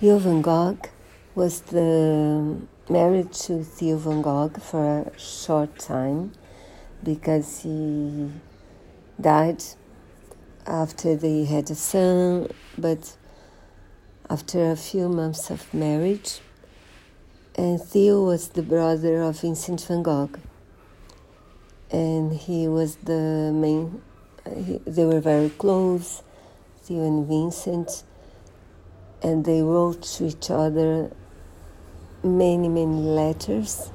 Theo van Gogh was the um, married to Theo van Gogh for a short time because he died after they had a son, but after a few months of marriage, and Theo was the brother of Vincent van Gogh, and he was the main. He, they were very close, Theo and Vincent, and they wrote to each other many, many letters.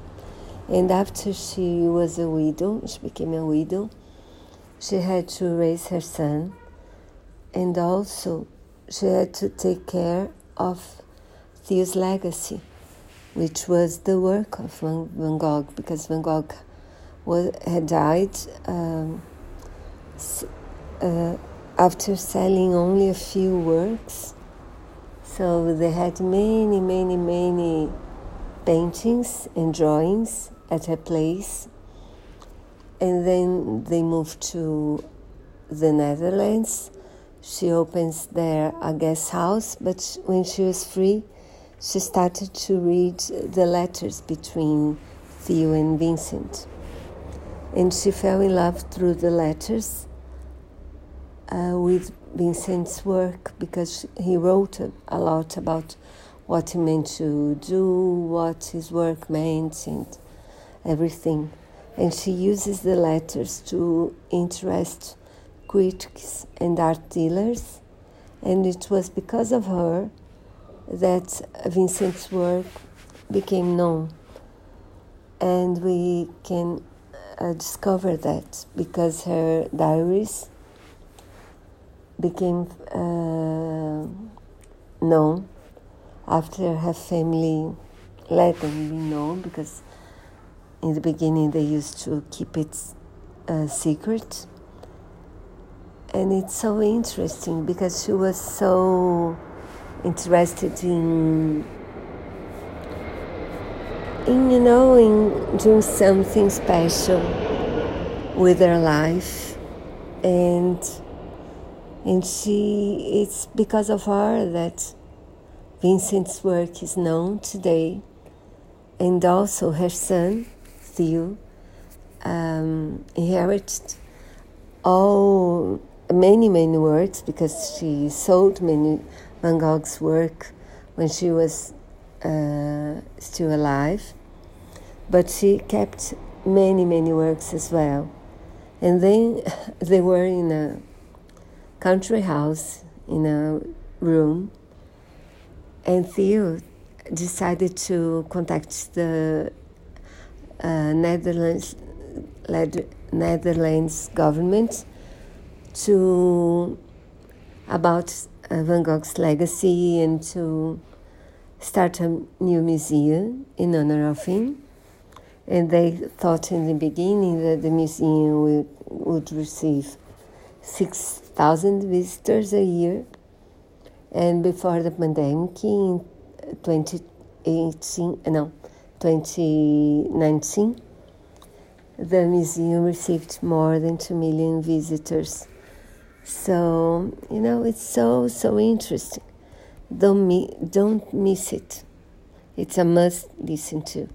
And after she was a widow, she became a widow, she had to raise her son, and also she had to take care of Theo's legacy, which was the work of Van, Gogh, because Van Gogh was, had died um, uh, after selling only a few works. So they had many, many, many paintings and drawings at her place. And then they moved to the Netherlands. She opens there a guest house, but when she was free, she started to read the letters between Theo and Vincent. And she fell in love through the letters uh, with Vincent's work because he wrote a lot about what he meant to do, what his work meant, and everything. And she uses the letters to interest critics and art dealers. And it was because of her that Vincent's work became known. And we can uh, discover that because her diaries became uh, known after her family let them be known because in the beginning they used to keep it a secret. And it's so interesting because she was so interested in in you know in doing something special with her life. And and she it's because of her that Vincent's work is known today, and also her son, Theo, um, inherited all many many works because she sold many Van Gogh's work when she was uh, still alive, but she kept many many works as well, and then they were in a country house in a room and Theo decided to contact the uh, Netherlands Netherlands government to about uh, Van Gogh's legacy and to start a new museum in honor of him. And they thought in the beginning that the museum would, would receive 6,000 visitors a year. And before the pandemic in 2018 uh, no 2019 the museum received more than 2 million visitors. So you know it's so so interesting. Don't mi- don't miss it. It's a must listen to